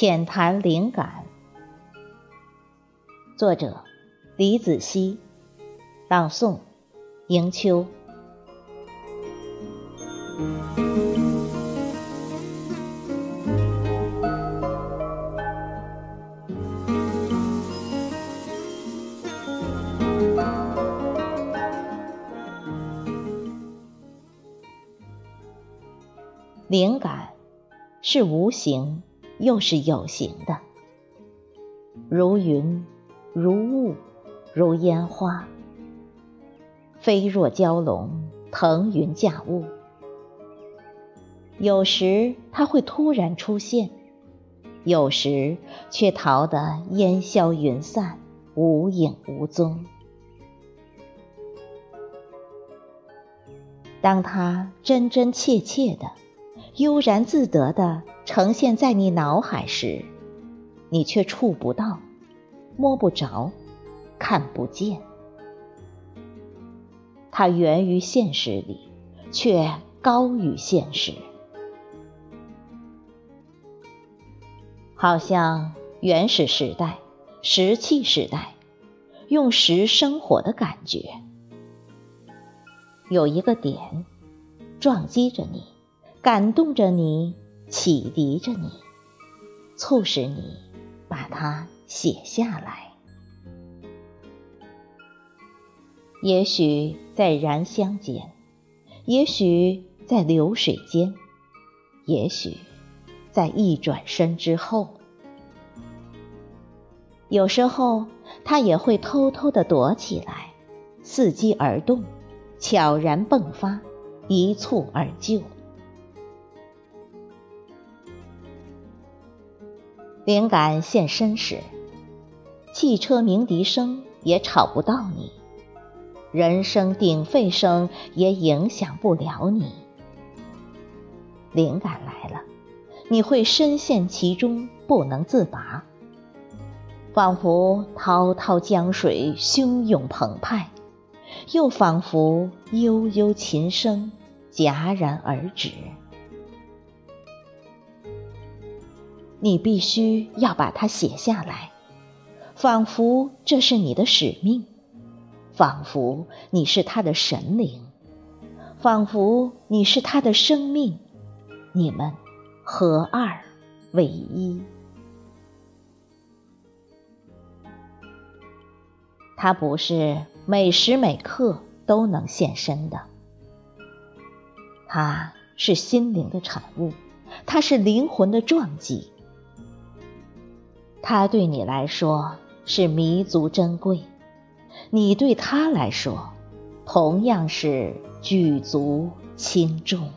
浅谈灵感，作者李子熙，朗诵迎秋。灵感是无形。又是有形的，如云，如雾，如烟花，飞若蛟龙，腾云驾雾。有时它会突然出现，有时却逃得烟消云散，无影无踪。当它真真切切的、悠然自得的。呈现在你脑海时，你却触不到、摸不着、看不见。它源于现实里，却高于现实。好像原始时代、石器时代，用石生火的感觉。有一个点，撞击着你，感动着你。启迪着你，促使你把它写下来。也许在燃香间，也许在流水间，也许在一转身之后。有时候，它也会偷偷的躲起来，伺机而动，悄然迸发，一蹴而就。灵感现身时，汽车鸣笛声也吵不到你，人声鼎沸声也影响不了你。灵感来了，你会深陷其中不能自拔，仿佛滔滔江水汹涌澎湃，又仿佛悠悠琴声戛然而止。你必须要把它写下来，仿佛这是你的使命，仿佛你是他的神灵，仿佛你是他的生命，你们合二为一。他不是每时每刻都能现身的，他是心灵的产物，他是灵魂的撞击。他对你来说是弥足珍贵，你对他来说同样是举足轻重。